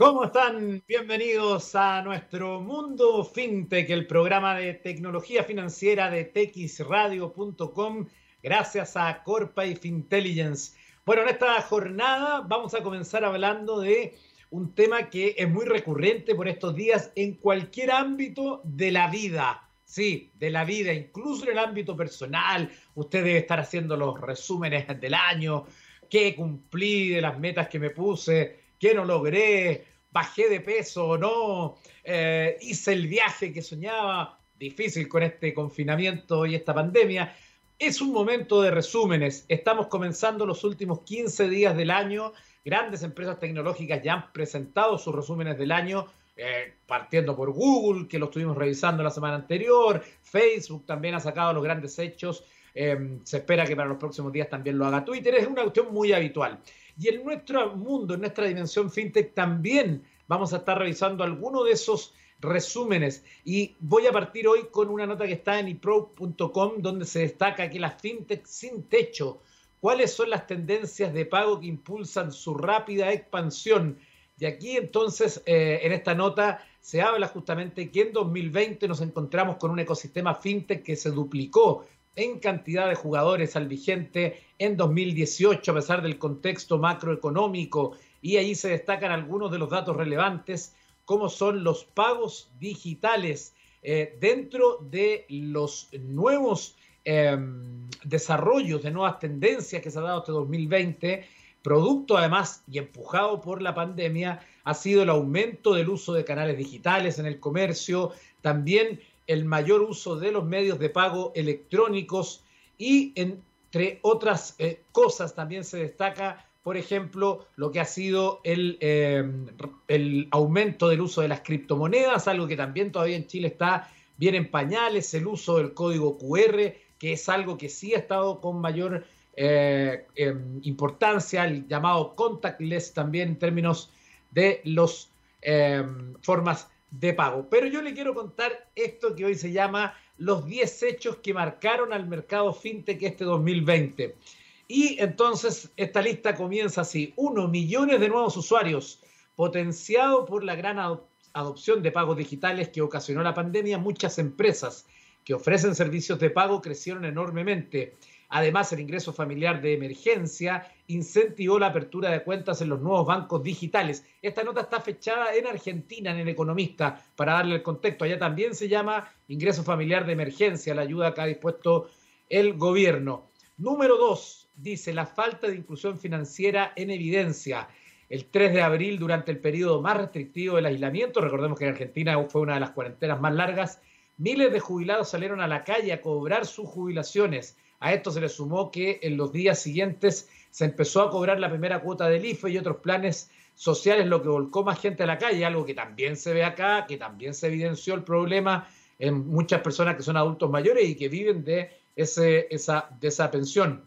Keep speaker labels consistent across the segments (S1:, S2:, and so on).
S1: ¿Cómo están? Bienvenidos a nuestro Mundo FinTech, el programa de tecnología financiera de texradio.com, gracias a Corpa y Fintelligence. Bueno, en esta jornada vamos a comenzar hablando de un tema que es muy recurrente por estos días en cualquier ámbito de la vida. Sí, de la vida, incluso en el ámbito personal. Usted debe estar haciendo los resúmenes del año, qué cumplí de las metas que me puse, qué no logré, bajé de peso o no, eh, hice el viaje que soñaba, difícil con este confinamiento y esta pandemia. Es un momento de resúmenes. Estamos comenzando los últimos 15 días del año. Grandes empresas tecnológicas ya han presentado sus resúmenes del año, eh, partiendo por Google, que lo estuvimos revisando la semana anterior. Facebook también ha sacado los grandes hechos. Eh, se espera que para los próximos días también lo haga Twitter. Es una cuestión muy habitual. Y en nuestro mundo, en nuestra dimensión fintech, también vamos a estar revisando algunos de esos resúmenes. Y voy a partir hoy con una nota que está en ipro.com, donde se destaca que las fintech sin techo, cuáles son las tendencias de pago que impulsan su rápida expansión. Y aquí entonces, eh, en esta nota, se habla justamente que en 2020 nos encontramos con un ecosistema fintech que se duplicó en cantidad de jugadores al vigente en 2018 a pesar del contexto macroeconómico. Y ahí se destacan algunos de los datos relevantes como son los pagos digitales eh, dentro de los nuevos em, desarrollos de nuevas tendencias que se ha dado este 2020 producto además y empujado por la pandemia ha sido el aumento del uso de canales digitales en el comercio, también el mayor uso de los medios de pago electrónicos y entre otras eh, cosas también se destaca, por ejemplo, lo que ha sido el, eh, el aumento del uso de las criptomonedas, algo que también todavía en Chile está bien en pañales, el uso del código QR, que es algo que sí ha estado con mayor eh, em, importancia, el llamado contactless también en términos de las em, formas de pago. Pero yo le quiero contar esto que hoy se llama los 10 hechos que marcaron al mercado fintech este 2020. Y entonces esta lista comienza así. Uno, millones de nuevos usuarios, potenciado por la gran adopción de pagos digitales que ocasionó la pandemia, muchas empresas que ofrecen servicios de pago crecieron enormemente. Además, el ingreso familiar de emergencia incentivó la apertura de cuentas en los nuevos bancos digitales. Esta nota está fechada en Argentina, en el Economista, para darle el contexto. Allá también se llama ingreso familiar de emergencia, la ayuda que ha dispuesto el gobierno. Número dos, dice la falta de inclusión financiera en evidencia. El 3 de abril, durante el periodo más restrictivo del aislamiento, recordemos que en Argentina fue una de las cuarentenas más largas, miles de jubilados salieron a la calle a cobrar sus jubilaciones a esto se le sumó que en los días siguientes se empezó a cobrar la primera cuota del IFE y otros planes sociales, lo que volcó más gente a la calle, algo que también se ve acá, que también se evidenció el problema en muchas personas que son adultos mayores y que viven de, esa, esa pensión.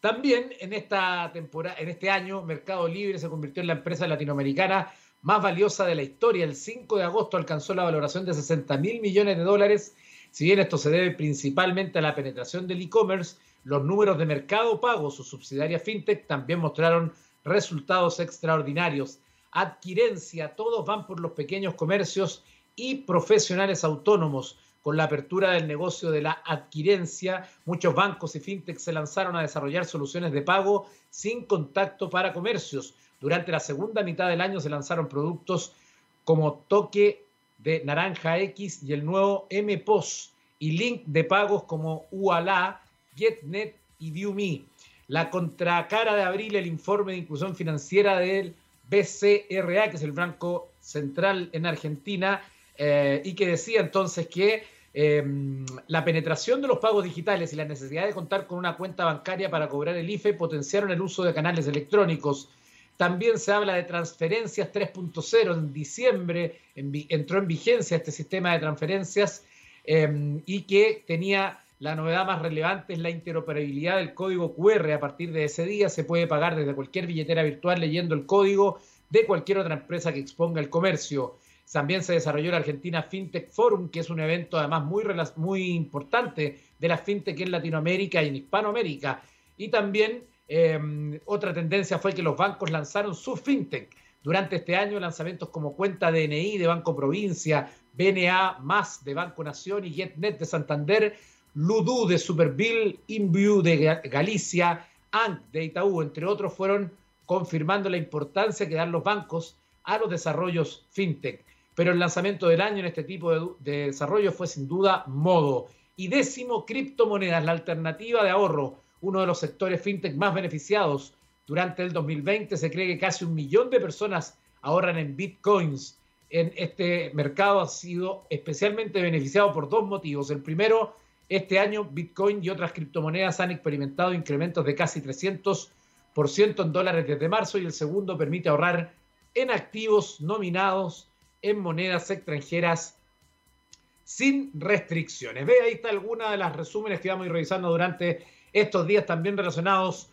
S1: También en, esta temporada, en este año, Mercado Libre se convirtió en la empresa latinoamericana más valiosa de la historia. El 5 de agosto alcanzó la valoración de 60 mil millones de dólares si bien esto se debe principalmente a la penetración del e-commerce, los números de mercado pago, su subsidiaria FinTech, también mostraron resultados extraordinarios. Adquirencia, todos van por los pequeños comercios y profesionales autónomos. Con la apertura del negocio de la adquirencia, muchos bancos y fintech se lanzaron a desarrollar soluciones de pago sin contacto para comercios. Durante la segunda mitad del año se lanzaron productos como toque de Naranja X y el nuevo MPOS y link de pagos como UALA, GetNet y ViewMe. La contracara de abril, el informe de inclusión financiera del BCRA, que es el Banco Central en Argentina, eh, y que decía entonces que em, la penetración de los pagos digitales y la necesidad de contar con una cuenta bancaria para cobrar el IFE potenciaron el uso de canales electrónicos también se habla de transferencias 3.0. En diciembre entró en vigencia este sistema de transferencias em, y que tenía la novedad más relevante es la interoperabilidad del código QR. A partir de ese día se puede pagar desde cualquier billetera virtual leyendo el código de cualquier otra empresa que exponga el comercio. También se desarrolló la Argentina FinTech Forum, que es un evento además muy, muy importante de la FinTech en Latinoamérica y en Hispanoamérica. Y también Em, otra tendencia fue que los bancos lanzaron su fintech durante este año lanzamientos como Cuenta DNI de Banco Provincia, BNA más de Banco Nación y GetNet de Santander, Ludu de Superbill, Inview de Galicia, ANC de Itaú, entre otros, fueron confirmando la importancia que dan los bancos a los desarrollos fintech. Pero el lanzamiento del año en este tipo de, de desarrollo fue sin duda Modo. Y décimo, criptomonedas, la alternativa de ahorro, uno de los sectores fintech más beneficiados durante el 2020. Se cree que casi un millón de personas ahorran en bitcoins. En este mercado ha sido especialmente beneficiado por dos motivos. El primero, este año Bitcoin y otras criptomonedas han experimentado incrementos de casi 300% en dólares desde marzo y el segundo permite ahorrar en activos nominados en monedas extranjeras sin restricciones. Ve, ahí está alguna de las resúmenes que vamos a ir revisando durante estos días también relacionados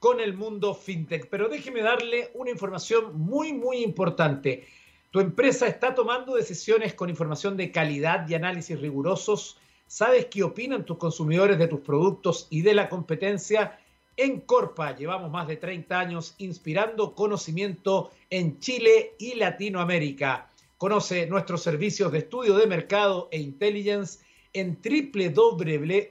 S1: con el mundo fintech. Pero déjeme darle una información muy, muy importante. Tu empresa está tomando decisiones con información de calidad y análisis rigurosos. ¿Sabes qué opinan tus consumidores de tus productos y de la competencia? En Corpa llevamos más de 30 años inspirando conocimiento en Chile y Latinoamérica. Conoce nuestros servicios de estudio de mercado e intelligence en www.corpa.com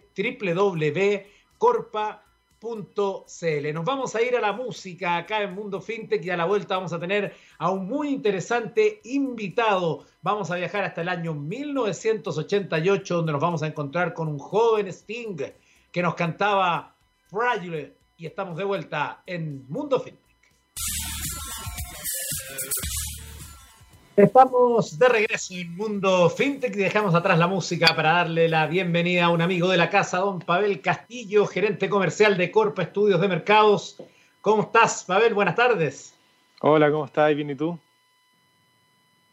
S1: .cl. Nos vamos a ir a la música acá en Mundo FinTech y a la vuelta vamos a tener a un muy interesante invitado. Vamos a viajar hasta el año 1988 donde nos vamos a encontrar con un joven Sting que nos cantaba Fragile y estamos de vuelta en Mundo FinTech. Estamos de regreso en Mundo FinTech y dejamos atrás la música para darle la bienvenida a un amigo de la casa, don Pavel Castillo, gerente comercial de Corpa Estudios de Mercados. ¿Cómo estás, Pavel? Buenas tardes.
S2: Hola, ¿cómo estás? ¿Bien y tú?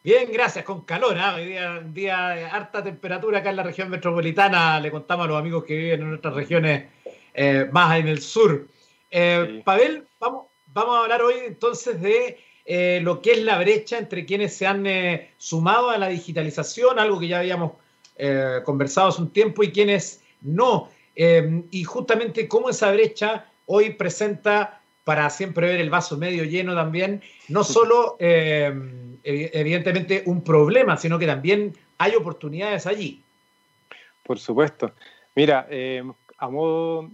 S1: Bien, gracias, con calor. ¿eh? Hoy día, día de harta temperatura acá en la región metropolitana. Le contamos a los amigos que viven en nuestras regiones eh, más en el sur. Eh, Pavel, vamos, vamos a hablar hoy entonces de eh, lo que es la brecha entre quienes se han eh, sumado a la digitalización, algo que ya habíamos eh, conversado hace un tiempo, y quienes no. y justamente cómo esa brecha hoy presenta, para siempre ver el vaso medio lleno también, no solo evidentemente un problema, sino que también hay oportunidades allí.
S2: Por supuesto. Mira, a modo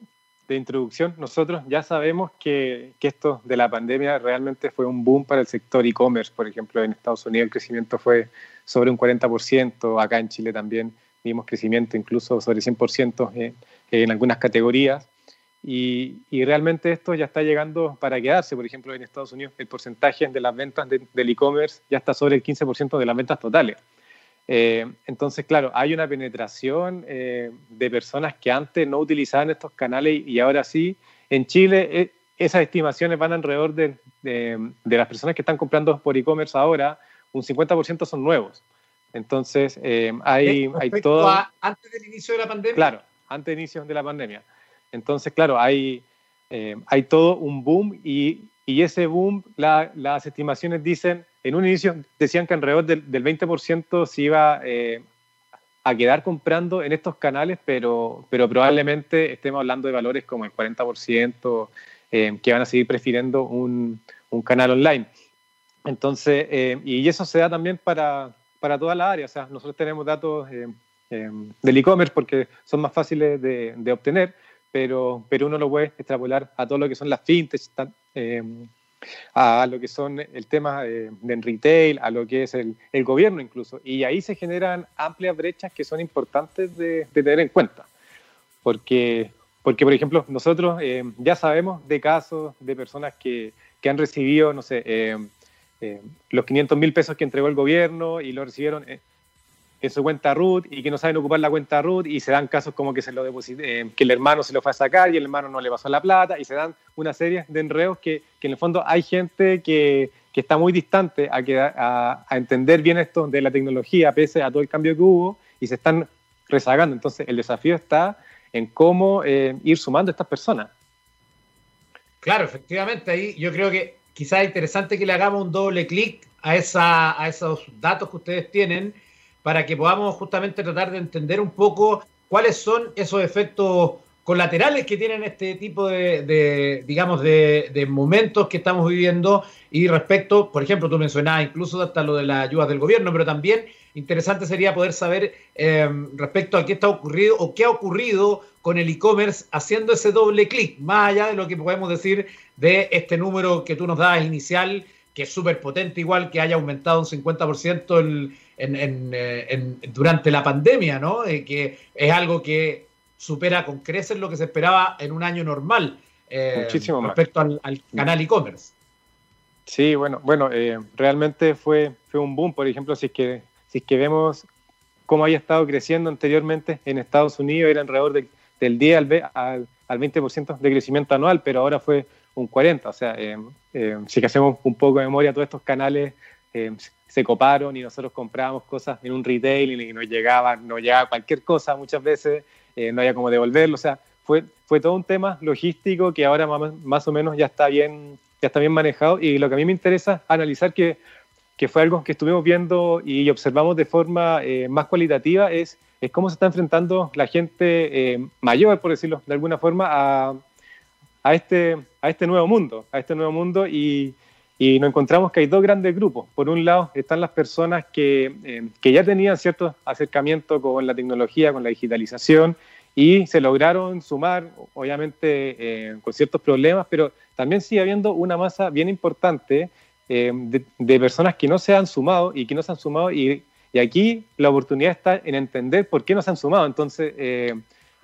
S2: de introducción, nosotros ya sabemos que, que, esto de la pandemia realmente fue un boom para el sector e-commerce. Por ejemplo, en Estados Unidos el crecimiento fue sobre un 40%, acá en Chile también vimos crecimiento incluso sobre 100% en, en algunas categorías. Y, y, realmente esto ya está llegando para quedarse. Por ejemplo, en Estados Unidos el porcentaje de las ventas del e-commerce ya está sobre el 15% de las ventas totales. Eh, entonces, claro, hay una penetración eh, de personas que antes no utilizaban estos canales y ahora sí. En Chile, eh, esas estimaciones van alrededor de, de, las personas que están comprando por e-commerce ahora, un 50% son nuevos. Entonces, hay, hay todo.
S1: antes del inicio de la pandemia.
S2: Claro, antes del inicio de la pandemia. Entonces, claro, hay, hay todo un boom y, y ese boom, las estimaciones dicen en un inicio decían que alrededor del, del 20% se iba eh, a quedar comprando en estos canales, pero, pero probablemente estemos hablando de valores como el 40% eh, que van a seguir prefiriendo un, un canal online. Entonces, eh, y eso se da también para, para toda la área. O sea, nosotros tenemos datos del e-commerce porque son más fáciles de, de, obtener, pero, pero uno lo puede extrapolar a todo lo que son las fintechs, a lo que son el tema de, retail, a lo que es el, el, gobierno incluso. Y ahí se generan amplias brechas que son importantes de, de tener en cuenta. Porque, porque, por ejemplo, nosotros eh, ya sabemos de casos de personas que, que han recibido, no sé, eh, eh, los 500 mil pesos que entregó el gobierno y lo recibieron en su cuenta root y que no saben ocupar la cuenta root y se dan casos como que se lo eh, que el hermano se lo fue a sacar y el hermano no le pasó la plata y se dan una serie de enredos que, que en el fondo hay gente que, que está muy distante a, que, a, entender bien esto de la tecnología pese a todo el cambio que hubo y se están rezagando. Entonces el desafío está en cómo eh, ir sumando a estas personas.
S1: Claro, efectivamente, ahí yo creo que quizás es interesante que le hagamos un doble clic a, esa, a esos datos que ustedes tienen para que podamos justamente tratar de entender un poco cuáles son esos efectos colaterales que tienen este tipo de, digamos, de, momentos que estamos viviendo y respecto, por ejemplo, tú mencionabas incluso hasta lo de las ayudas del gobierno, pero también interesante sería poder saber eh, respecto a qué está ocurrido o qué ha ocurrido con el e-commerce haciendo ese doble clic, más allá de lo que podemos decir de este número que tú nos das inicial, que es súper potente, igual que haya aumentado un 50% el, eh, en, durante la pandemia, ¿no? Eh, que es algo que supera con creces lo que se esperaba en un año normal
S2: eh, Muchísimo
S1: respecto Al, canal e-commerce.
S2: Sí, bueno, bueno, eh, realmente fue, fue un boom, por ejemplo, si es que, si es que vemos cómo había estado creciendo anteriormente en Estados Unidos, era alrededor del 10 al, al, al 20% de crecimiento anual, pero ahora fue un 40%, o sea, eh, si que hacemos un poco de memoria, todos estos canales se coparon y nosotros comprábamos cosas en un retail y nos llegaba, nos llegaba cualquier cosa muchas veces, eh, no había como devolverlo, o sea, fue, fue todo un tema logístico que ahora más, o menos ya está bien, ya está bien manejado y lo que a mí me interesa analizar que, que fue algo que estuvimos viendo y observamos de forma eh, más cualitativa es, es cómo se está enfrentando la gente eh, mayor, por decirlo de alguna forma, a, a, este, a este nuevo mundo, a este nuevo mundo y, y nos encontramos que hay dos grandes grupos. Por un lado están las personas que, eh, que ya tenían cierto acercamiento con la tecnología, con la digitalización, y se lograron sumar, obviamente eh, con ciertos problemas, pero también sigue habiendo una masa bien importante eh, de, personas que no se han sumado y que no se han sumado, y, y, aquí la oportunidad está en entender por qué no se han sumado. Entonces,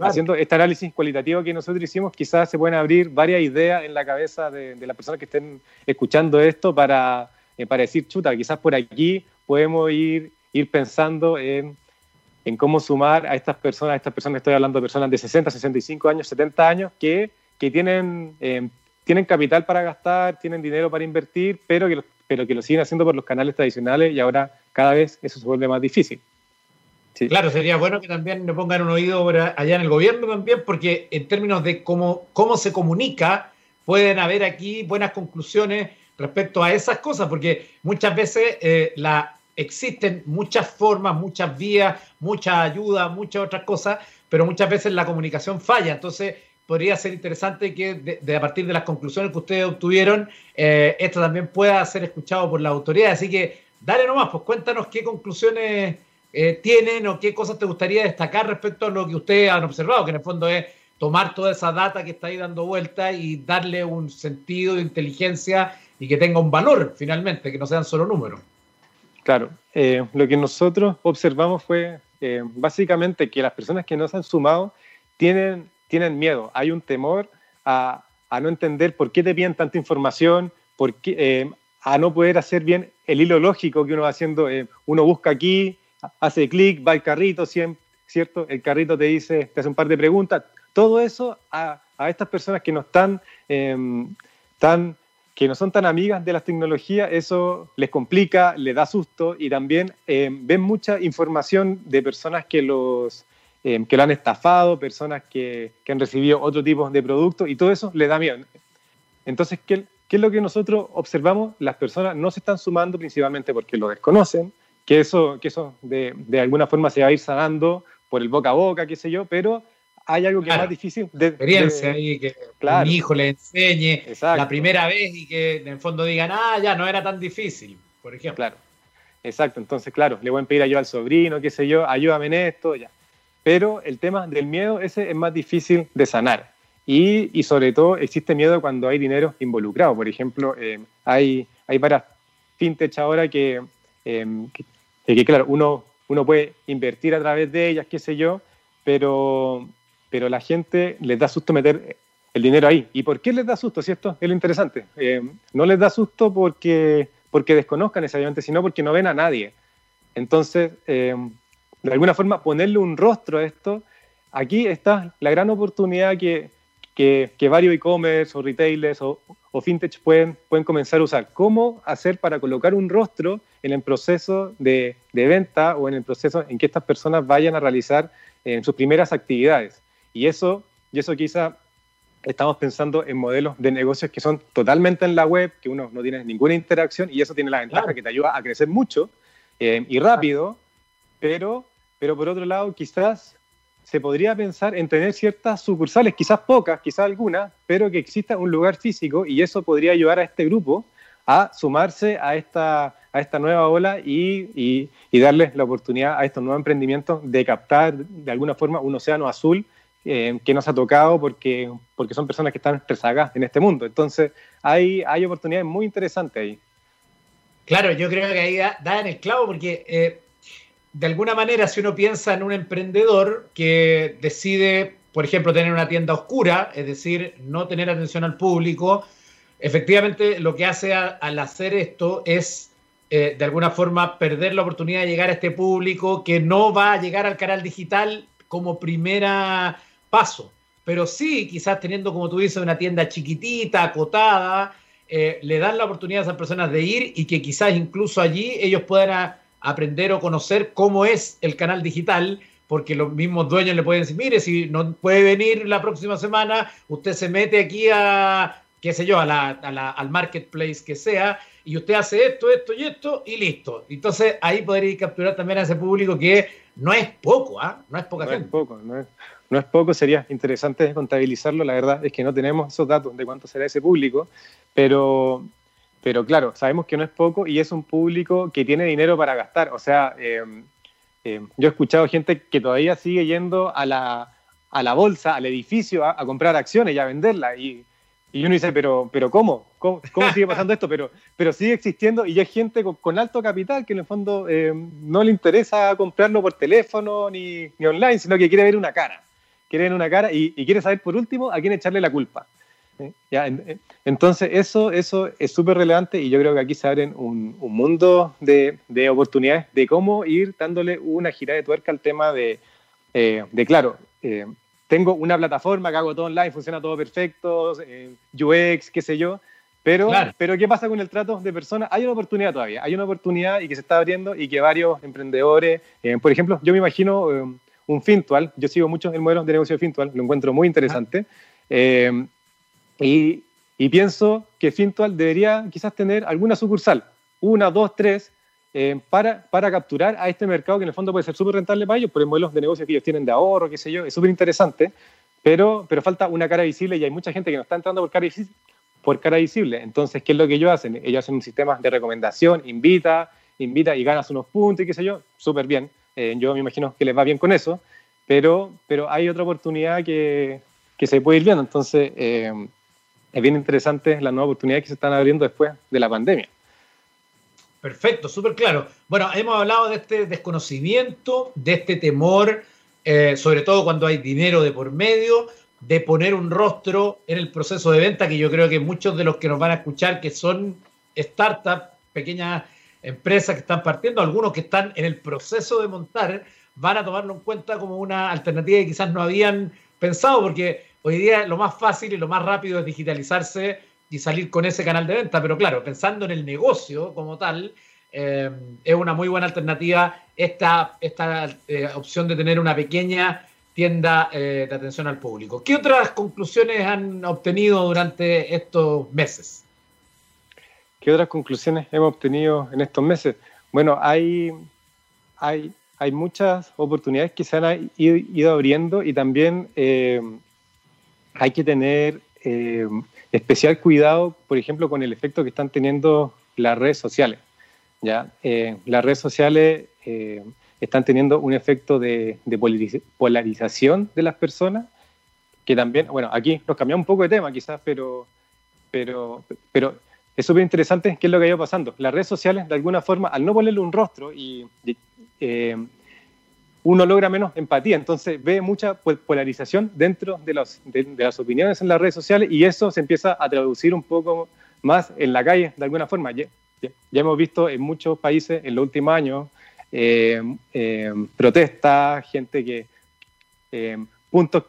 S2: haciendo este análisis cualitativo que nosotros hicimos, quizás se pueden abrir varias ideas en la cabeza de, las personas que estén escuchando esto para, eh, para decir, chuta, quizás por aquí podemos ir, ir pensando en, en, cómo sumar a estas personas, a estas personas, estoy hablando de personas de 60, 65 años, 70 años, que, que tienen, eh, tienen capital para gastar, tienen dinero para invertir, pero que, pero que lo siguen haciendo por los canales tradicionales y ahora cada vez eso se vuelve más difícil.
S1: Claro, sería bueno que también le pongan un oído allá en el gobierno también, porque en términos de cómo, cómo se comunica, pueden haber aquí buenas conclusiones respecto a esas cosas, porque muchas veces eh, la, existen muchas formas, muchas vías, mucha ayuda, muchas otras cosas, pero muchas veces la comunicación falla. Entonces, podría ser interesante que de, a partir de las conclusiones que ustedes obtuvieron, eh, esto también pueda ser escuchado por la autoridad. Así que, dale nomás, pues cuéntanos qué conclusiones eh, tienen o qué cosas te gustaría destacar respecto a lo que ustedes han observado, que en el fondo es tomar toda esa data que está ahí dando vuelta y darle un sentido de inteligencia y que tenga un valor finalmente, que no sean solo números.
S2: Claro, eh, lo que nosotros observamos fue eh, básicamente que las personas que no se han sumado tienen, tienen miedo, hay un temor a, a no entender por qué te piden tanta información, por a no poder hacer bien el hilo lógico que uno va haciendo, uno busca aquí, hace clic, va al carrito, ¿cierto? El carrito te dice, te hace un par de preguntas. Todo eso a, estas personas que no están em, tan que no son tan amigas de las tecnologías, eso les complica, les da susto y también em, ven mucha información de personas que los em, que lo han estafado, personas que, que, han recibido otro tipo de productos y todo eso les da miedo. Entonces, ¿qué, ¿qué es lo que nosotros observamos? Las personas no se están sumando principalmente porque lo desconocen, que eso, que eso de, de, alguna forma se va a ir sanando por el boca a boca, qué sé yo, pero hay algo que es más difícil.
S1: De, experiencia y que claro, un hijo le enseñe la primera vez y que en el fondo digan, ah, ya no era tan difícil, por ejemplo.
S2: Claro, exacto. Entonces, claro, le voy a pedir ayuda al sobrino, qué sé yo, ayúdame en esto, ya. Pero el tema del miedo, ese es más difícil de sanar. Y, y sobre todo existe miedo cuando hay dinero involucrado. Por ejemplo, eh, hay, hay varias fintech ahora que, eh, que que claro, uno, uno puede invertir a través de ellas, qué sé yo, pero, pero la gente les da susto meter el dinero ahí. ¿Y por qué les da susto? Si esto es lo interesante. Eh, no les da susto porque, porque desconozcan necesariamente, sino porque no ven a nadie. Entonces, eh, de alguna forma, ponerle un rostro a esto, aquí está la gran oportunidad que, que, que varios e-commerce o retailers o, o fintech pueden, pueden comenzar a usar. ¿Cómo hacer para colocar un rostro en el proceso de, de venta o en el proceso en que estas personas vayan a realizar en sus primeras actividades? Y eso, y eso quizá estamos pensando en modelos de negocios que son totalmente en la web, que uno no tiene ninguna interacción y eso tiene la ventaja que te ayuda a crecer mucho eh, y rápido, pero, pero por otro lado quizás se podría pensar en tener ciertas sucursales, quizás pocas, quizás algunas, pero que exista un lugar físico y eso podría ayudar a este grupo a sumarse a esta, a esta nueva ola y, y, y darles la oportunidad a estos nuevos emprendimientos de captar de alguna forma un océano azul eh, que nos ha tocado porque, porque son personas que están rezagadas en este mundo. Entonces, hay, hay oportunidades muy interesantes ahí.
S1: Claro, yo creo que ahí da, en el clavo porque eh, de alguna manera si uno piensa en un emprendedor que decide, por ejemplo, tener una tienda oscura, es decir, no tener atención al público, efectivamente lo que hace al hacer esto es eh, de alguna forma perder la oportunidad de llegar a este público que no va a llegar al canal digital como primera paso. Pero sí, quizás teniendo, como tú dices, una tienda chiquitita, acotada, eh, le dan la oportunidad a esas personas de ir y que quizás incluso allí ellos puedan aprender o conocer cómo es el canal digital, porque los mismos dueños le pueden decir, mire, si no puede venir la próxima semana, usted se mete aquí a, qué sé yo, a la, al marketplace que sea, y usted hace esto, esto y esto, y listo. Entonces ahí podría capturar también a ese público que no es poco, ¿ah? No es poca
S2: no Es poco, no es, no es poco, sería interesante contabilizarlo, la verdad es que no tenemos esos datos de cuánto será ese público, pero, pero claro, sabemos que no es poco y es un público que tiene dinero para gastar. O sea, eh, eh, yo he escuchado gente que todavía sigue yendo a la, a la bolsa, al edificio, a, comprar acciones y a venderlas. Y, y uno dice, pero, pero ¿cómo? ¿cómo? sigue pasando esto? Pero, pero sigue existiendo y hay gente con, alto capital que en el fondo eh, no le interesa comprarlo por teléfono ni, ni online, sino que quiere ver una cara quiere ver una cara y, quiere saber por último a quién echarle la culpa. ¿Ya? Entonces eso, eso es súper relevante y yo creo que aquí se abren un, mundo de, de, oportunidades de cómo ir dándole una gira de tuerca al tema de, eh, de claro, eh, tengo una plataforma que hago todo online, funciona todo perfecto, eh, UX, qué sé yo, pero, pero ¿qué pasa con el trato de personas? Hay una oportunidad todavía, hay una oportunidad y que se está abriendo y que varios emprendedores, por ejemplo, yo me imagino un Fintual. Yo sigo mucho el modelo de negocio de Fintual, lo encuentro muy interesante. Eh, y, pienso que Fintual debería quizás tener alguna sucursal, una, dos, tres, eh, para, para capturar a este mercado que en el fondo puede ser súper rentable para ellos por el modelo de negocio que ellos tienen de ahorro, qué sé yo, es súper interesante, pero, pero falta una cara visible y hay mucha gente que no está entrando por cara, visible, por cara visible. Entonces, ¿qué es lo que ellos hacen? Ellos hacen un sistema de recomendación, invita, invita y ganas unos puntos y qué sé yo, súper bien. Eh, yo me imagino que les va bien con eso, pero, pero hay otra oportunidad que, que se puede ir viendo. Entonces, eh, es bien interesante las nuevas oportunidades que se están abriendo después de la pandemia.
S1: Perfecto, súper claro. Bueno, hemos hablado de este desconocimiento, de este temor, eh, sobre todo cuando hay dinero de por medio, de poner un rostro en el proceso de venta, que yo creo que muchos de los que nos van a escuchar, que son startups, pequeñas empresas que están partiendo, algunos que están en el proceso de montar, van a tomarlo en cuenta como una alternativa que quizás no habían pensado, porque hoy día lo más fácil y lo más rápido es digitalizarse y salir con ese canal de venta, pero claro, pensando en el negocio como tal, eh, es una muy buena alternativa esta, esta eh, opción de tener una pequeña tienda eh, de atención al público. ¿Qué otras conclusiones han obtenido durante estos meses?
S2: ¿Qué otras conclusiones hemos obtenido en estos meses? Bueno, hay, hay, hay muchas oportunidades que se han ido, abriendo y también hay que tener eh, especial cuidado, por ejemplo, con el efecto que están teniendo las redes sociales. ¿ya? Eh, las redes sociales están teniendo un efecto de, de, polarización de las personas, que también, bueno, aquí nos cambiamos un poco de tema quizás, pero, pero, pero es súper interesante qué es lo que ha ido pasando. Las redes sociales, de alguna forma, al no ponerle un rostro, y, eh, uno logra menos empatía, entonces ve mucha polarización dentro de, de, las opiniones en las redes sociales y eso se empieza a traducir un poco más en la calle, de alguna forma. Ya, hemos visto en muchos países en los últimos años eh, eh, protestas, gente que... puntos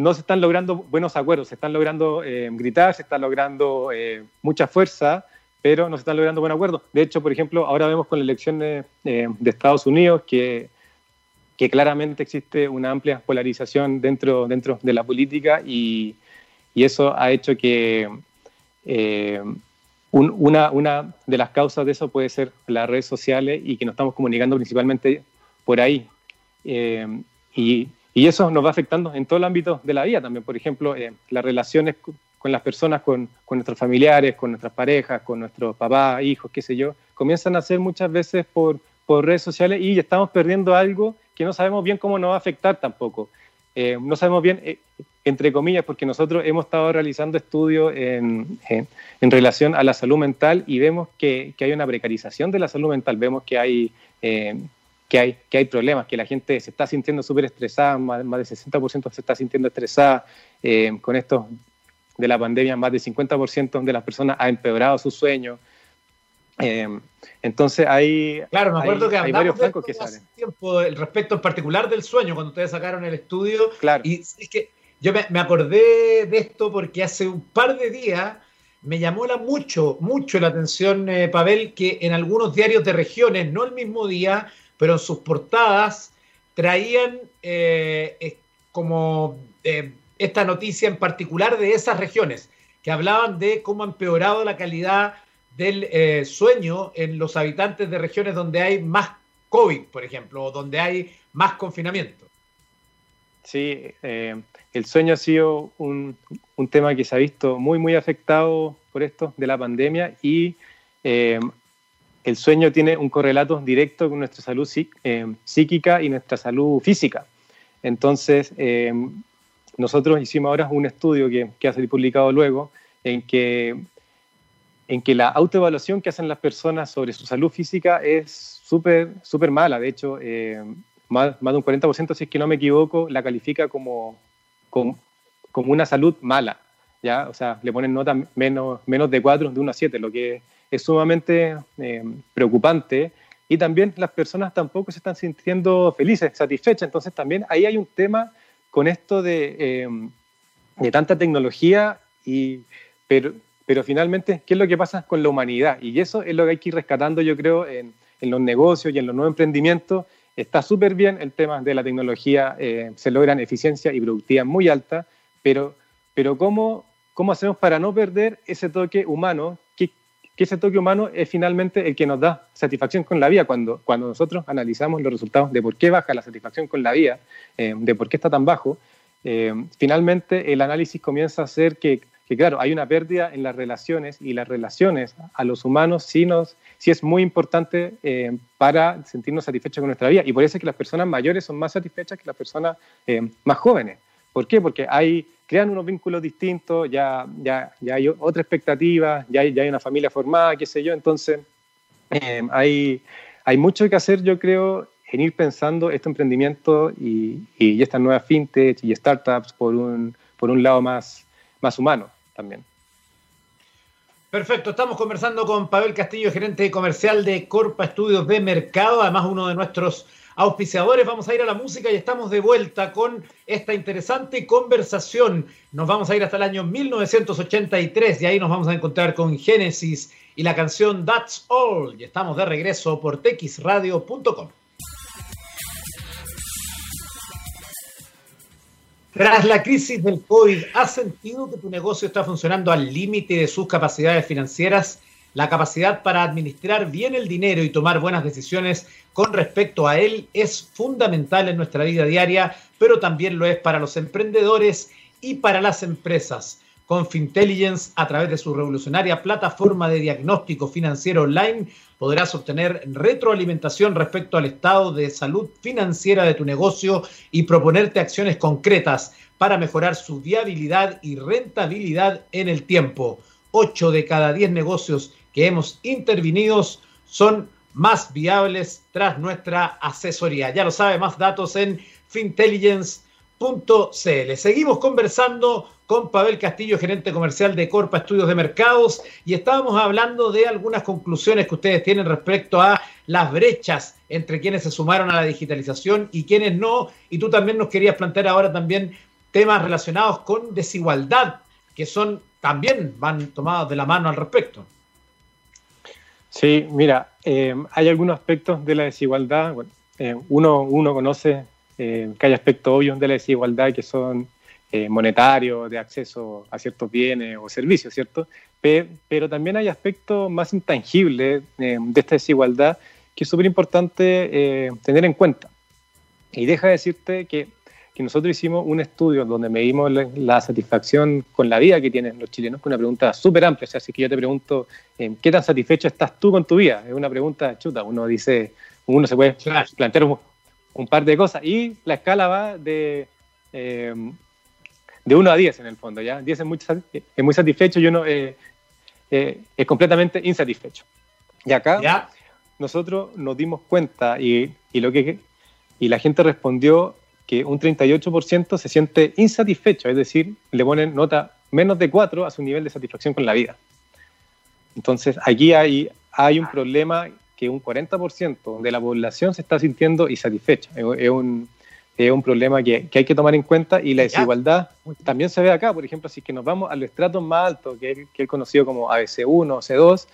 S2: no se están logrando buenos acuerdos, se están logrando eh, gritar, se está logrando eh, mucha fuerza, pero no se están logrando buenos acuerdos. De hecho, por ejemplo, ahora vemos con la elección de, eh, Estados Unidos que, que, claramente existe una amplia polarización dentro, dentro de la política y, y eso ha hecho que una, una de las causas de eso puede ser las redes sociales y que nos estamos comunicando principalmente por ahí. y y eso nos va afectando en todo el ámbito de la vida también. Por ejemplo, eh, las relaciones con las personas, con, con, nuestros familiares, con nuestras parejas, con nuestros papás, hijos, qué sé yo, comienzan a ser muchas veces por, por redes sociales y estamos perdiendo algo que no sabemos bien cómo nos va a afectar tampoco. Eh, no sabemos bien, eh, entre comillas, porque nosotros hemos estado realizando estudios en, en, relación a la salud mental y vemos que, que, hay una precarización de la salud mental, vemos que hay que hay, que hay problemas, que la gente se está sintiendo súper estresada, más, más, del 60% se está sintiendo estresada. Eh, con esto de la pandemia, más del 50% de las personas ha empeorado su sueño. Eh, entonces hay,
S1: claro, me acuerdo
S2: hay,
S1: que
S2: varios flancos que salen.
S1: Tiempo, el respecto en particular del sueño, cuando ustedes sacaron el estudio.
S2: Claro.
S1: Y es que yo me, me acordé de esto porque hace un par de días me llamó la mucho, mucho la atención, eh, Pavel, que en algunos diarios de regiones, no el mismo día, pero en sus portadas traían eh, como eh, esta noticia en particular de esas regiones, que hablaban de cómo ha empeorado la calidad del eh, sueño en los habitantes de regiones donde hay más COVID, por ejemplo, o donde hay más confinamiento.
S2: Sí, el sueño ha sido un, un, tema que se ha visto muy, muy afectado por esto de la pandemia y el sueño tiene un correlato directo con nuestra salud eh, psíquica y nuestra salud física. Entonces, eh, nosotros hicimos ahora un estudio que, que va a publicado luego, en que, en que la autoevaluación que hacen las personas sobre su salud física es súper súper mala. De hecho, eh, más, más, de un 40%, si es que no me equivoco, la califica como, como, como una salud mala. ¿ya? O sea, le ponen nota menos, menos de 4, de 1 a 7, lo que es sumamente eh, preocupante y también las personas tampoco se están sintiendo felices, satisfechas. Entonces también ahí hay un tema con esto de, eh, de tanta tecnología, y, pero, pero finalmente, ¿qué es lo que pasa con la humanidad? Y eso es lo que hay que ir rescatando, yo creo, en, en los negocios y en los nuevos emprendimientos. Está súper bien el tema de la tecnología, eh, se logran eficiencia y productividad muy alta, pero, pero ¿cómo, ¿cómo hacemos para no perder ese toque humano que ese toque humano es finalmente el que nos da satisfacción con la vida. Cuando, cuando nosotros analizamos los resultados de por qué baja la satisfacción con la vida, eh, de por qué está tan bajo, eh, finalmente el análisis comienza a ser que, que, claro, hay una pérdida en las relaciones y las relaciones a los humanos sí, nos, sí es muy importante eh, para sentirnos satisfechos con nuestra vida. Y por eso es que las personas mayores son más satisfechas que las personas más jóvenes. ¿Por qué? Porque hay crean unos vínculos distintos, ya, ya, ya hay otra expectativa, ya hay, ya hay una familia formada, qué sé yo, entonces eh, hay, hay mucho que hacer, yo creo, en ir pensando este emprendimiento y, y estas nuevas fintech y startups por un, por un lado más, más humano también.
S1: Perfecto, estamos conversando con Pavel Castillo, gerente comercial de Corpa Estudios de Mercado, además uno de nuestros auspiciadores. Vamos a ir a la música y estamos de vuelta con esta interesante conversación. Nos vamos a ir hasta el año 1983 y ahí nos vamos a encontrar con Genesis y la canción That's All. Y estamos de regreso por texradio.com. Tras la crisis del COVID, ¿has sentido que tu negocio está funcionando al límite de sus capacidades financieras? La capacidad para administrar bien el dinero y tomar buenas decisiones con respecto a él es fundamental en nuestra vida diaria, pero también lo es para los emprendedores y para las empresas. Con Fintelligence, a través de su revolucionaria plataforma de diagnóstico financiero online, podrás obtener retroalimentación respecto al estado de salud financiera de tu negocio y proponerte acciones concretas para mejorar su viabilidad y rentabilidad en el tiempo. 8 de cada 10 negocios que hemos intervenido son más viables tras nuestra asesoría. Ya lo sabe, más datos en fintelligence.cl. Seguimos conversando con Pavel Castillo, gerente comercial de Corpa Estudios de Mercados, y estábamos hablando de algunas conclusiones que ustedes tienen respecto a las brechas entre quienes se sumaron a la digitalización y quienes no. Y tú también nos querías plantear ahora también temas relacionados con desigualdad, que son también van tomados de la mano al respecto.
S2: Sí, mira, eh, hay algunos aspectos de la desigualdad. Eh, uno, uno conoce eh, que hay aspectos obvios de la desigualdad que son monetarios, de acceso a ciertos bienes o servicios, ¿cierto? Pero, pero también hay aspectos más intangibles de esta desigualdad que es súper importante tener en cuenta. Y deja de decirte que que nosotros hicimos un estudio donde medimos la, satisfacción con la vida que tienen los chilenos, con una pregunta súper amplia. O sea, si que yo te pregunto, eh, ¿qué tan satisfecho estás tú con tu vida? Es una pregunta chuta. Uno dice, uno se puede plantear un, par de cosas y la escala va de, eh, de 1 a 10 en el fondo. ¿ya? 10 es muy, es muy satisfecho y uno eh, es completamente insatisfecho. Y acá nosotros nos dimos cuenta y, y, lo que, y la gente respondió que un 38% se siente insatisfecho, es decir, le ponen nota menos de 4 a su nivel de satisfacción con la vida. Entonces, aquí hay, hay un problema que un 40% de la población se está sintiendo insatisfecha. Es un, es un problema que, que, hay que tomar en cuenta y la desigualdad también se ve acá. Por ejemplo, si que nos vamos a los estratos más altos, que es, que conocido como ABC1 o C2,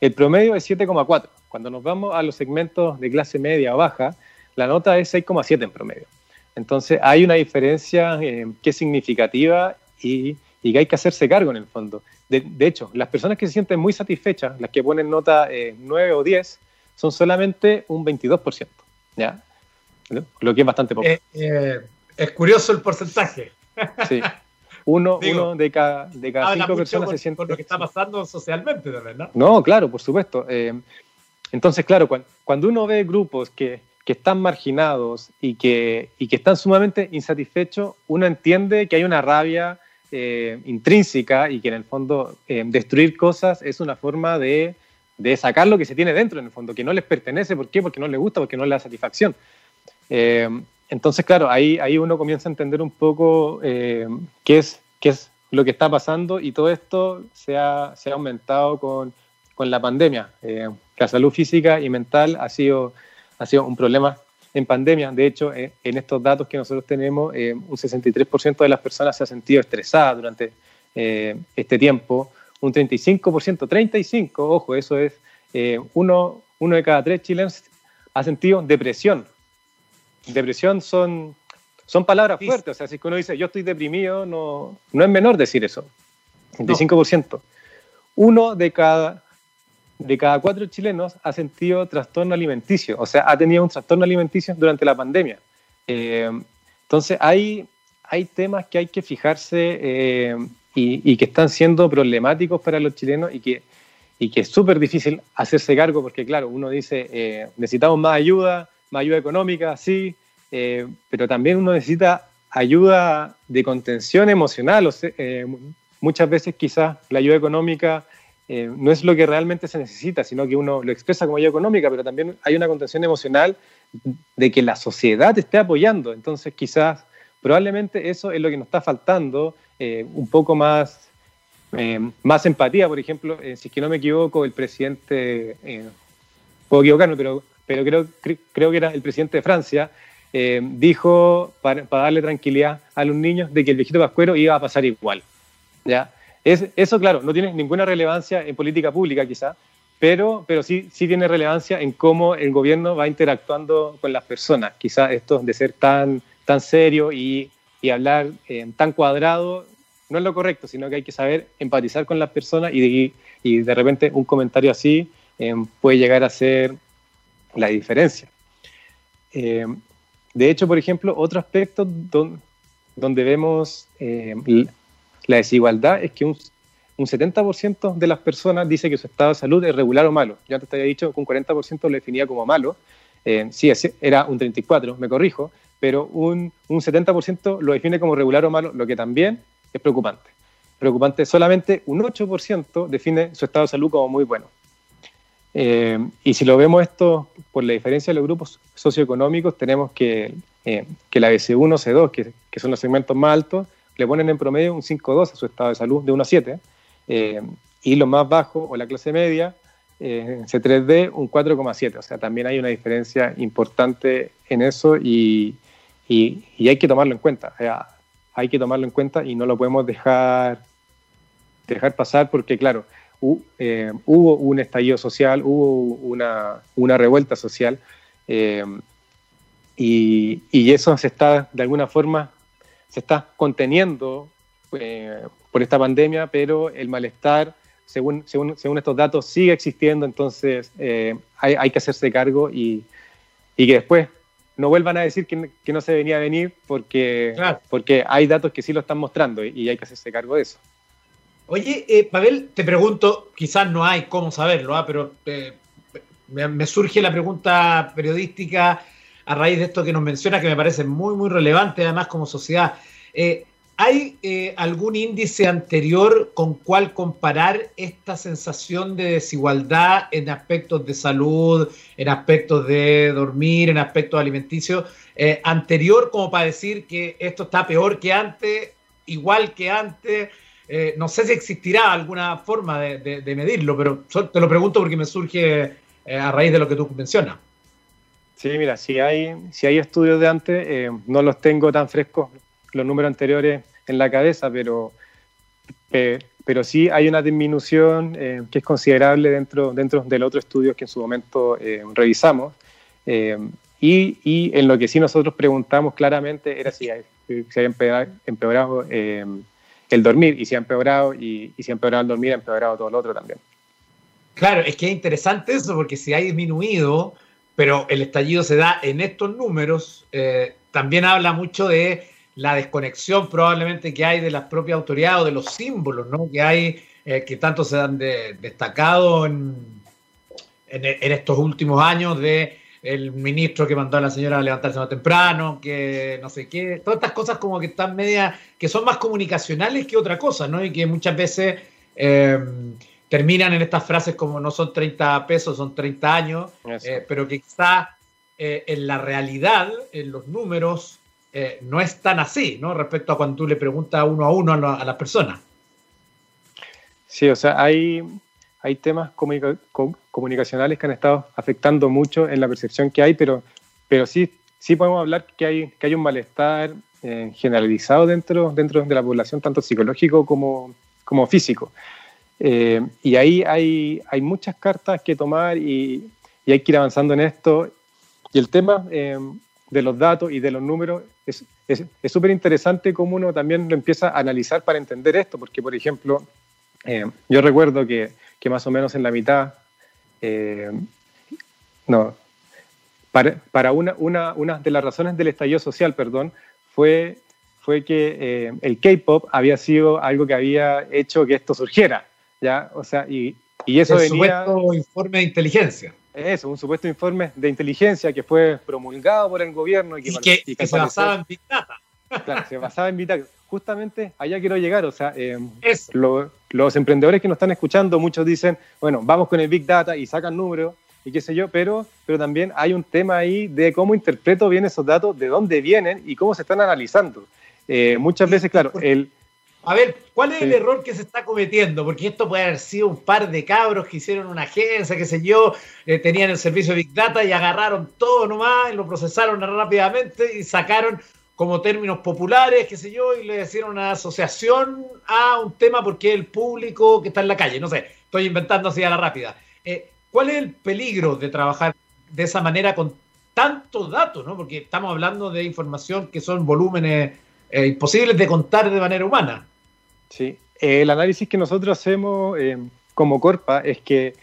S2: el promedio es 7,4. Cuando nos vamos a los segmentos de clase media o baja, la nota es 6,7 en promedio. Entonces hay una diferencia eh, que es significativa y, que hay que hacerse cargo en el fondo. De, hecho, las personas que se sienten muy satisfechas, las que ponen nota 9 eh, o 10, son solamente un 22%, ¿ya? Lo que es bastante poco.
S1: Eh, es curioso el porcentaje.
S2: Sí. Uno, uno de cada, de cada cinco personas se siente...
S1: Por lo que está pasando socialmente también, ¿no?
S2: No, claro, por supuesto. entonces, claro, cuando uno ve grupos que que están marginados y que, y que están sumamente insatisfechos, uno entiende que hay una rabia eh, intrínseca y que en el fondo eh, destruir cosas es una forma de, de, sacar lo que se tiene dentro, en el fondo, que no les pertenece. ¿Por qué? Porque no les gusta, porque no les da satisfacción. Eh, entonces, claro, ahí, ahí uno comienza a entender un poco qué, es, qué es lo que está pasando y todo esto se ha, se ha aumentado con, con la pandemia. la salud física y mental ha sido ha sido un problema en pandemia. De hecho, eh, en estos datos que nosotros tenemos, eh, un 63% de las personas se ha sentido estresada durante eh, este tiempo, un 35%, 35%, ojo, eso es uno, uno de cada tres chilenos ha sentido depresión. Depresión son, son palabras fuertes, o sea, si uno dice yo estoy deprimido, no, no es menor decir eso. 35%. Uno de cada de cada cuatro chilenos ha sentido trastorno alimenticio, o sea, ha tenido un trastorno alimenticio durante la pandemia. Eh, entonces, hay, hay temas que hay que fijarse eh, y, que están siendo problemáticos para los chilenos y que, y que es súper difícil hacerse cargo porque, claro, uno dice, eh, necesitamos más ayuda, más ayuda económica, sí, pero también uno necesita ayuda de contención emocional. O sea, muchas veces quizás la ayuda económica eh, no es lo que realmente se necesita, sino que uno lo expresa como ayuda económica, pero también hay una contención emocional de que la sociedad esté apoyando. Entonces, quizás, probablemente eso es lo que nos está faltando, eh, un poco más, eh, más empatía. Por ejemplo, si es que no me equivoco, el presidente, puedo equivocarme, pero, pero creo, creo que era el presidente de Francia, dijo para, para, darle tranquilidad a los niños de que el viejito pascuero iba a pasar igual. ¿ya? eso, claro, no tiene ninguna relevancia en política pública quizá, pero, pero sí, sí tiene relevancia en cómo el gobierno va interactuando con las personas. Quizá esto de ser tan, tan serio y, hablar eh, tan cuadrado no es lo correcto, sino que hay que saber empatizar con las personas y de, repente un comentario así eh, puede llegar a ser la diferencia. Eh, de hecho, por ejemplo, otro aspecto donde, vemos la desigualdad es que un, un 70% de las personas dice que su estado de salud es regular o malo. Yo antes te había dicho que un 40% lo definía como malo. Eh, sí, era un 34%, me corrijo, pero un, un 70% lo define como regular o malo, lo que también es preocupante. Preocupante, solamente un 8% define su estado de salud como muy bueno. Eh, y si lo vemos esto por la diferencia de los grupos socioeconómicos, tenemos que, eh, que la BC1, C2, que, que son los segmentos más altos, le ponen en promedio un 5,2 a su estado de salud, de 1 a 7, eh, y lo más bajo, o la clase media, eh, C3D, un 4,7. O sea, también hay una diferencia importante en eso y, y, hay que tomarlo en cuenta. hay que tomarlo en cuenta y no lo podemos dejar, dejar pasar porque, claro, eh, hubo un estallido social, hubo una, una revuelta social y, y, eso se está de alguna forma se está conteniendo eh, por esta pandemia, pero el malestar, según, según, según estos datos, sigue existiendo, entonces eh, hay, que hacerse cargo y, que después no vuelvan a decir que, no se venía a venir porque, porque hay datos que sí lo están mostrando y, hay que hacerse cargo de eso.
S1: Oye, eh, Pavel, te pregunto, quizás no hay cómo saberlo, ¿ah? pero eh, me, surge la pregunta periodística a raíz de esto que nos menciona, que me parece muy, muy relevante además como sociedad. Eh, ¿Hay eh, algún índice anterior con cual comparar esta sensación de desigualdad en aspectos de salud, en aspectos de dormir, en aspectos alimenticios, eh, anterior como para decir que esto está peor que antes, igual que antes? Eh, no sé si existirá alguna forma de, medirlo, pero te lo pregunto porque me surge a raíz de lo que tú mencionas.
S2: Sí, mira, si hay, si hay estudios de antes, no los tengo tan frescos los números anteriores en la cabeza, pero, pero sí hay una disminución eh, que es considerable dentro, dentro del otro estudio que en su momento eh, revisamos. Eh, y, y, en lo que sí nosotros preguntamos claramente era si, se había empeorado, el dormir, y si ha empeorado, y, y si ha empeorado el dormir, ha empeorado todo lo otro también.
S1: Claro, es que es interesante eso, porque si ha disminuido, pero el estallido se da en estos números, también habla mucho de la desconexión probablemente que hay de las propias autoridades o de los símbolos ¿no? que hay, eh, que tanto se han destacado en, en, estos últimos años de el ministro que mandó a la señora a levantarse más temprano, que no sé qué, todas estas cosas como que están media, que son más comunicacionales que otra cosa, ¿no? Y que muchas veces eh, terminan en estas frases como no son 30 pesos, son 30 años, eh, pero que está en la realidad, en los números, eh, no es tan así, ¿no? Respecto a cuando tú le preguntas uno a uno a, las personas.
S2: Sí, o sea, hay, hay temas comunicacionales que han estado afectando mucho en la percepción que hay, pero, pero sí, sí podemos hablar que hay, que hay un malestar eh, generalizado dentro, dentro de la población, tanto psicológico como, como físico. Eh, y ahí hay, hay muchas cartas que tomar y, y, hay que ir avanzando en esto. Y el tema de los datos y de los números, es súper es, interesante cómo uno también lo empieza a analizar para entender esto, porque, por ejemplo, eh, yo recuerdo que, que, más o menos en la mitad, eh, no, para, para una, una, una, de las razones del estallido social, perdón, fue, fue que eh, el K-pop había sido algo que había hecho que esto surgiera, ¿ya? O sea, y, y eso
S1: el venía... informe de inteligencia.
S2: Eso, un supuesto informe de inteligencia que fue promulgado por el gobierno
S1: y que, se basaba en Big Data.
S2: Claro, se basaba en Big Data. Justamente allá quiero llegar, o sea, eh, los emprendedores que nos están escuchando, muchos dicen, bueno, vamos con el Big Data y sacan números y qué sé yo, pero, pero también hay un tema ahí de cómo interpreto bien esos datos, de dónde vienen y cómo se están analizando. Eh, muchas veces, claro, el,
S1: a ver, ¿cuál es el error que se está cometiendo? Porque esto puede haber sido un par de cabros que hicieron una agencia, qué sé yo, eh, tenían el servicio de Big Data y agarraron todo nomás y lo procesaron rápidamente y sacaron como términos populares, qué sé yo, y le hicieron una asociación a un tema porque el público que está en la calle. No sé, estoy inventando así a la rápida. Eh, ¿Cuál es el peligro de trabajar de esa manera con tantos datos? ¿no? Porque estamos hablando de información que son volúmenes eh, imposibles de contar de manera humana.
S2: Sí, el análisis que nosotros hacemos eh, como Corpa es que,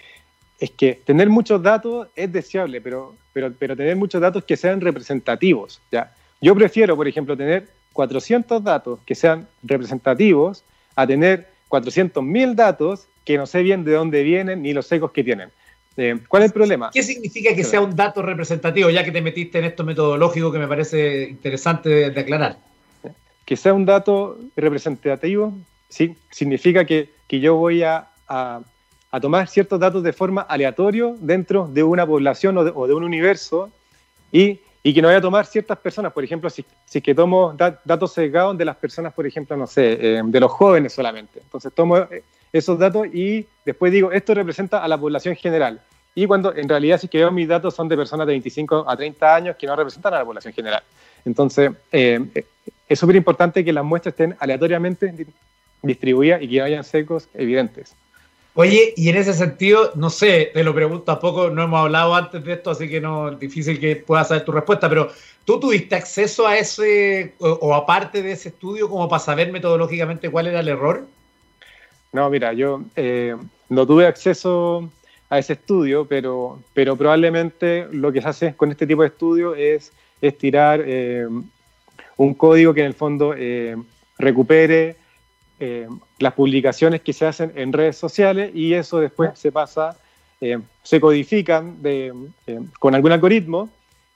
S2: es que tener muchos datos es deseable, pero, pero, pero tener muchos datos que sean representativos. ¿ya? Yo prefiero, por ejemplo, tener 400 datos que sean representativos a tener 400.000 datos que no sé bien de dónde vienen ni los ecos que tienen. Eh, ¿Cuál es el problema?
S1: ¿Qué significa que sea un dato representativo, ya que te metiste en esto metodológico que me parece interesante de aclarar?
S2: Que sea un dato representativo ¿sí? Significa que, que yo voy a, a, a, tomar ciertos datos de forma aleatoria dentro de una población o de, o de un universo y, y, que no voy a tomar ciertas personas. Por ejemplo, si, si que tomo datos sesgados de las personas, por ejemplo, no sé, eh, de los jóvenes solamente. Entonces tomo eh, esos datos y después digo, esto representa a la población general. Y cuando en realidad si que veo mis datos son de personas de 25 a 30 años que no representan a la población general. Entonces, eh, es súper importante que las muestras estén aleatoriamente distribuida y que hayan secos evidentes.
S1: Oye, y en ese sentido, no sé, te lo pregunto a poco, no hemos hablado antes de esto, así que no es difícil que puedas saber tu respuesta, pero ¿tú tuviste acceso a ese, o, aparte de ese estudio, como para saber metodológicamente cuál era el error?
S2: No, mira, yo eh, no tuve acceso a ese estudio, pero, pero probablemente lo que se hace con este tipo de estudio es es tirar un código que en el fondo recupere las publicaciones que se hacen en redes sociales y eso después se pasa, se codifican con algún algoritmo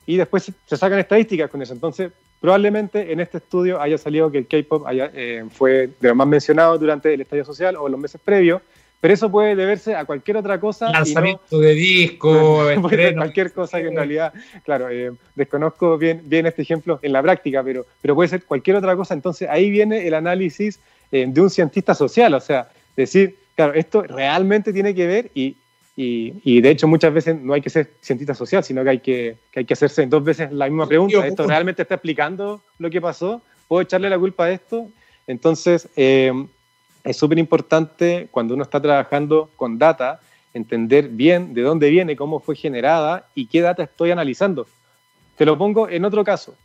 S2: y después se sacan estadísticas con eso. Entonces, probablemente en este estudio haya salido que el K-pop eh, fue de los más mencionados durante el estadio social o los meses previos, pero eso puede deberse a cualquier otra cosa.
S1: Lanzamiento de disco,
S2: cualquier cosa que en realidad, claro, eh, desconozco bien, bien este ejemplo en la práctica, pero, pero puede ser cualquier otra cosa. Entonces ahí viene el análisis eh, de un cientista social, o sea, decir, claro, esto realmente tiene que ver y, y, de hecho muchas veces no hay que ser cientista social, sino que hay que, que hay que hacerse dos veces la misma pregunta. ¿Esto realmente está explicando lo que pasó? ¿Puedo echarle la culpa a esto? Entonces, eh, es súper importante cuando uno está trabajando con data, entender bien de dónde viene, cómo fue generada y qué data estoy analizando. Te lo pongo en otro caso.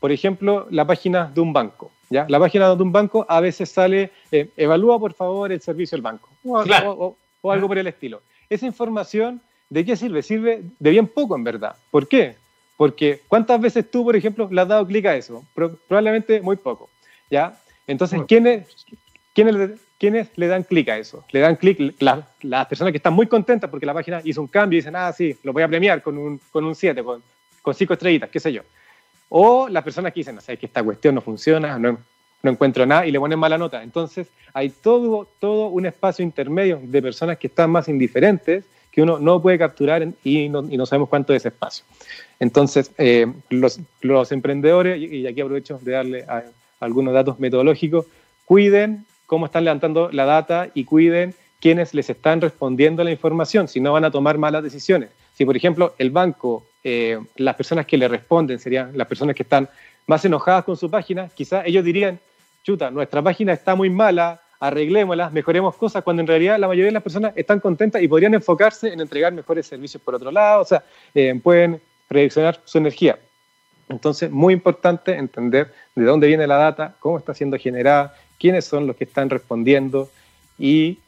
S2: Por ejemplo, la página de un banco. ¿Ya? La página de un banco a veces sale, eh, evalúa por favor el servicio del banco. O, o algo por el estilo esa información, ¿de qué sirve? Sirve de bien poco, en verdad. ¿Por qué? Porque ¿cuántas veces tú, por ejemplo, le has dado clic a eso? probablemente muy poco, ¿ya? Entonces, ¿quiénes, quiénes, le dan clic a eso? Le dan clic las personas que están muy contentas porque la página hizo un cambio y dicen, ah, sí, lo voy a premiar con un 7, con, un siete, con, con cinco estrellitas, qué sé yo. O las personas que dicen, no sé, que esta cuestión no funciona, no, no encuentro nada y le ponen mala nota. Entonces hay todo, todo un espacio intermedio de personas que están más indiferentes que uno no puede capturar y no, y no sabemos cuánto es ese espacio. Entonces, eh, los, los, emprendedores, y aquí aprovecho de darle algunos datos metodológicos, cuiden cómo están levantando la data y cuiden quiénes les están respondiendo la información, si no van a tomar malas decisiones. Si, por ejemplo, el banco, eh, las personas que le responden serían las personas que están más enojadas con su página, quizás ellos dirían, chuta, nuestra página está muy mala, arreglémosla, mejoremos cosas, cuando en realidad la mayoría de las personas están contentas y podrían enfocarse en entregar mejores servicios por otro lado, o sea, eh, pueden redireccionar su energía. Entonces, muy importante entender de dónde viene la data, cómo está siendo generada, quiénes son los que están respondiendo y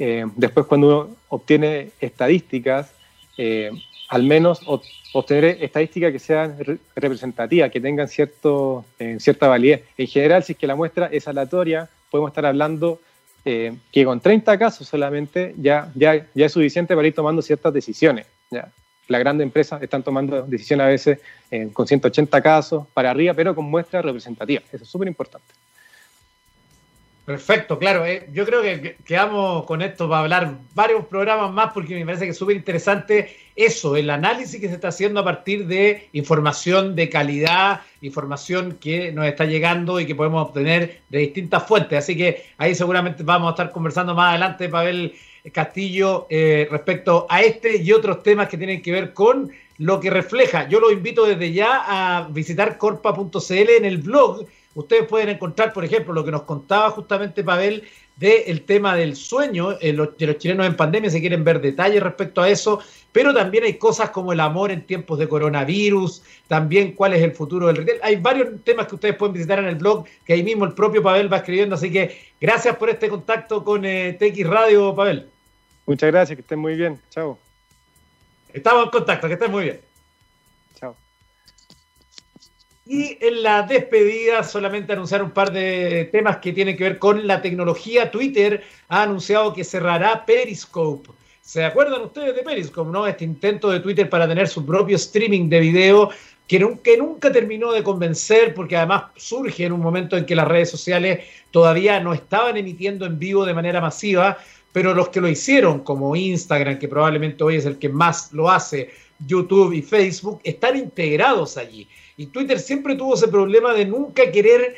S2: eh, después cuando uno obtiene estadísticas, al menos obtener estadísticas que sean representativas, que tengan cierto, eh, cierta validez. En general, si es que la muestra es aleatoria, podemos estar hablando eh, que con 30 casos solamente ya, ya, ya es suficiente para ir tomando ciertas decisiones. ¿ya? Las grandes empresas están tomando decisiones a veces eh, con 180 casos para arriba, pero con muestras representativas. Eso es súper importante.
S1: Perfecto, claro. Eh. Yo creo que quedamos con esto para hablar varios programas más porque me parece que es súper interesante eso, el análisis que se está haciendo a partir de información de calidad, información que nos está llegando y que podemos obtener de distintas fuentes. Así que ahí seguramente vamos a estar conversando más adelante, Pavel Castillo, eh, respecto a este y otros temas que tienen que ver con lo que refleja. Yo lo invito desde ya a visitar corpa.cl en el blog ustedes pueden encontrar, por ejemplo, lo que nos contaba justamente Pavel del tema del sueño de los chilenos en pandemia, si quieren ver detalles respecto a eso, pero también hay cosas como el amor en tiempos de coronavirus, también cuál es el futuro del retail. Hay varios temas que ustedes pueden visitar en el blog, que ahí mismo el propio Pavel va escribiendo, así que gracias por este contacto con eh, TX Radio, Pavel.
S2: Muchas gracias, que estén muy bien. Chao.
S1: Estamos en contacto, que estén muy bien. Y en la despedida solamente anunciar un par de temas que tienen que ver con la tecnología. Twitter ha anunciado que cerrará Periscope. ¿Se acuerdan ustedes de Periscope, no? Este intento de Twitter para tener su propio streaming de video que nunca, nunca terminó de convencer porque además surge en un momento en que las redes sociales todavía no estaban emitiendo en vivo de manera masiva, pero los que lo hicieron, como Instagram, que probablemente hoy es el que más lo hace, YouTube y Facebook, están integrados allí. Y Twitter siempre tuvo ese problema de nunca querer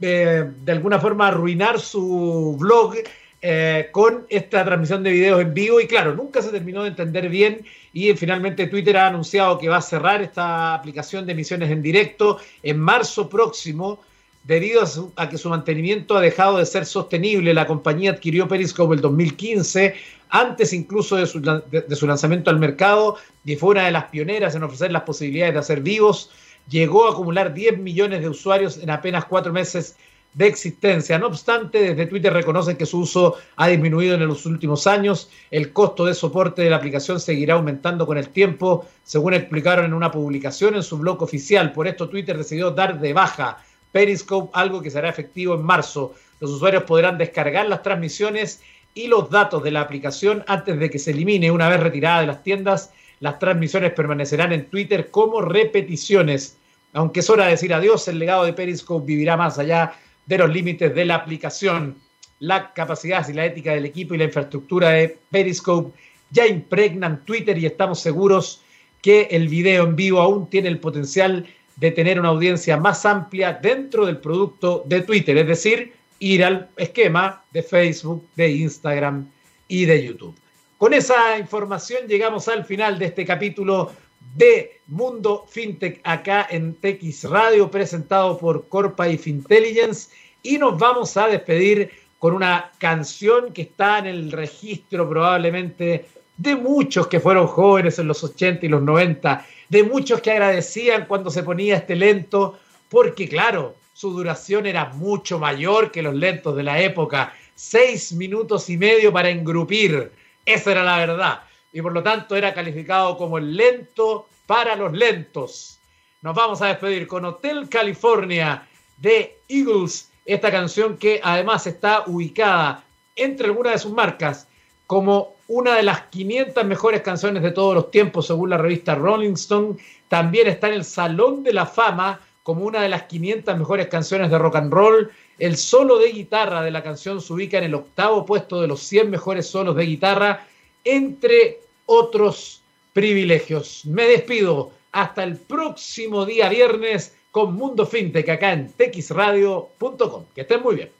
S1: eh, de alguna forma arruinar su blog eh, con esta transmisión de videos en vivo y claro, nunca se terminó de entender bien y finalmente Twitter ha anunciado que va a cerrar esta aplicación de emisiones en directo en marzo próximo debido a, que su mantenimiento ha dejado de ser sostenible. La compañía adquirió Periscope el 2015, antes incluso de su, lanzamiento al mercado y fue una de las pioneras en ofrecer las posibilidades de hacer vivos llegó a acumular 10 millones de usuarios en apenas cuatro meses de existencia. No obstante, desde Twitter reconocen que su uso ha disminuido en los últimos años. El costo de soporte de la aplicación seguirá aumentando con el tiempo, según explicaron en una publicación en su blog oficial. Por esto, Twitter decidió dar de baja Periscope, algo que será efectivo en marzo. Los usuarios podrán descargar las transmisiones y los datos de la aplicación antes de que se elimine una vez retirada de las tiendas. Las transmisiones permanecerán en Twitter como repeticiones. Aunque es hora de decir adiós, el legado de Periscope vivirá más allá de los límites de la aplicación. La capacidad y la ética del equipo y la infraestructura de Periscope ya impregnan Twitter y estamos seguros que el video en vivo aún tiene el potencial de tener una audiencia más amplia dentro del producto de Twitter, es decir, ir al esquema de Facebook, de Instagram y de YouTube. Con esa información llegamos al final de este capítulo de Mundo FinTech acá en TX Radio, presentado por Corpa y Fintelligence. Y nos vamos a despedir con una canción que está en el registro probablemente de muchos que fueron jóvenes en los 80 y los 90, de muchos que agradecían cuando se ponía este lento, porque claro, su duración era mucho mayor que los lentos de la época, seis minutos y medio para engrupir, esa era la verdad, y por lo tanto era calificado como el lento para los lentos. Nos vamos a despedir con Hotel California de Eagles, esta canción que además está ubicada entre algunas de sus marcas como una de las 500 mejores canciones de todos los tiempos según la revista Rolling Stone. También está en el Salón de la Fama como una de las 500 mejores canciones de rock and roll. El solo de guitarra de la canción se ubica en el octavo puesto de los 100 mejores solos de guitarra, entre otros privilegios. Me despido hasta el próximo día viernes con Mundo Fintech acá en texradio.com. Que estén muy bien.